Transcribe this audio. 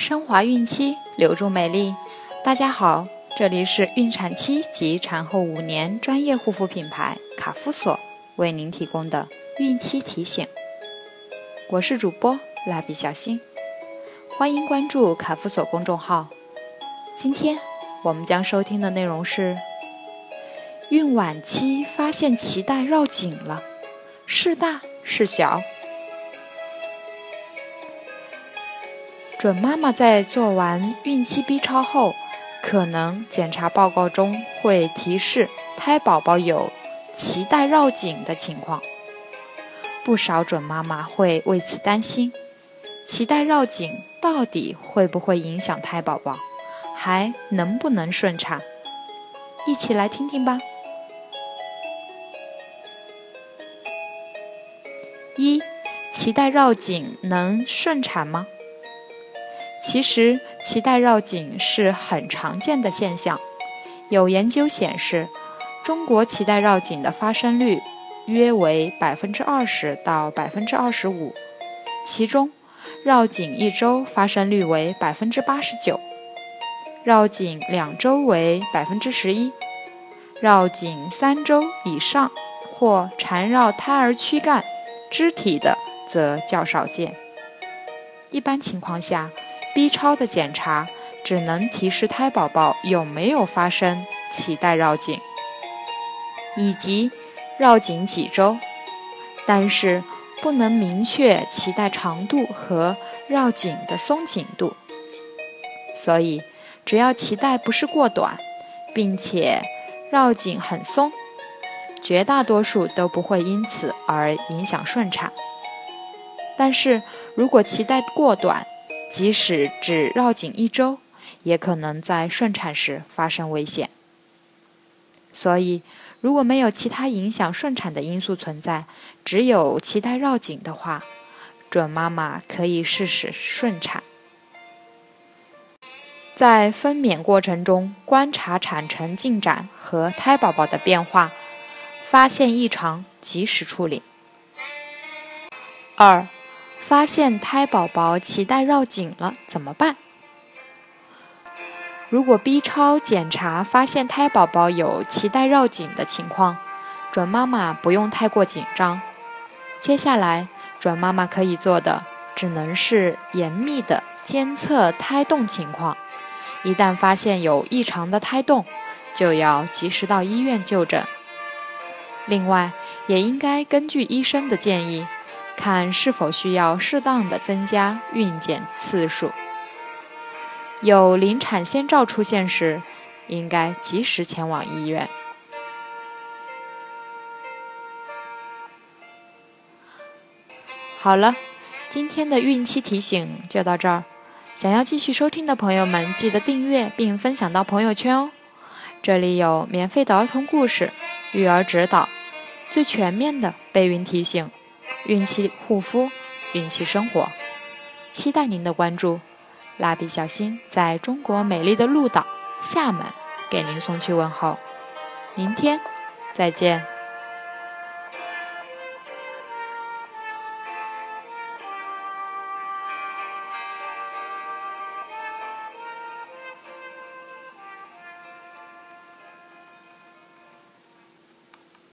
升华孕期，留住美丽。大家好，这里是孕产期及产后五年专业护肤品牌卡夫索为您提供的孕期提醒。我是主播蜡笔小新，欢迎关注卡夫索公众号。今天我们将收听的内容是：孕晚期发现脐带绕颈了，是大是小？准妈妈在做完孕期 B 超后，可能检查报告中会提示胎宝宝有脐带绕颈的情况。不少准妈妈会为此担心，脐带绕颈到底会不会影响胎宝宝，还能不能顺产？一起来听听吧。一，脐带绕颈能顺产吗？其实，脐带绕颈是很常见的现象。有研究显示，中国脐带绕颈的发生率约为百分之二十到百分之二十五，其中绕颈一周发生率为百分之八十九，绕颈两周为百分之十一，绕颈三周以上或缠绕胎儿躯干、肢体的则较少见。一般情况下，B 超的检查只能提示胎宝宝有没有发生脐带绕颈，以及绕颈几周，但是不能明确脐带长度和绕颈的松紧度。所以，只要脐带不是过短，并且绕颈很松，绝大多数都不会因此而影响顺产。但是如果脐带过短，即使只绕颈一周，也可能在顺产时发生危险。所以，如果没有其他影响顺产的因素存在，只有脐带绕颈的话，准妈妈可以试试顺产。在分娩过程中观察产程进展和胎宝宝的变化，发现异常及时处理。二。发现胎宝宝脐带绕颈了怎么办？如果 B 超检查发现胎宝宝有脐带绕颈的情况，准妈妈不用太过紧张。接下来，准妈妈可以做的只能是严密的监测胎动情况。一旦发现有异常的胎动，就要及时到医院就诊。另外，也应该根据医生的建议。看是否需要适当的增加孕检次数。有临产先兆出现时，应该及时前往医院。好了，今天的孕期提醒就到这儿。想要继续收听的朋友们，记得订阅并分享到朋友圈哦。这里有免费的儿童故事、育儿指导，最全面的备孕提醒。孕期护肤，孕期生活，期待您的关注。蜡笔小新在中国美丽的鹭岛厦门给您送去问候，明天再见。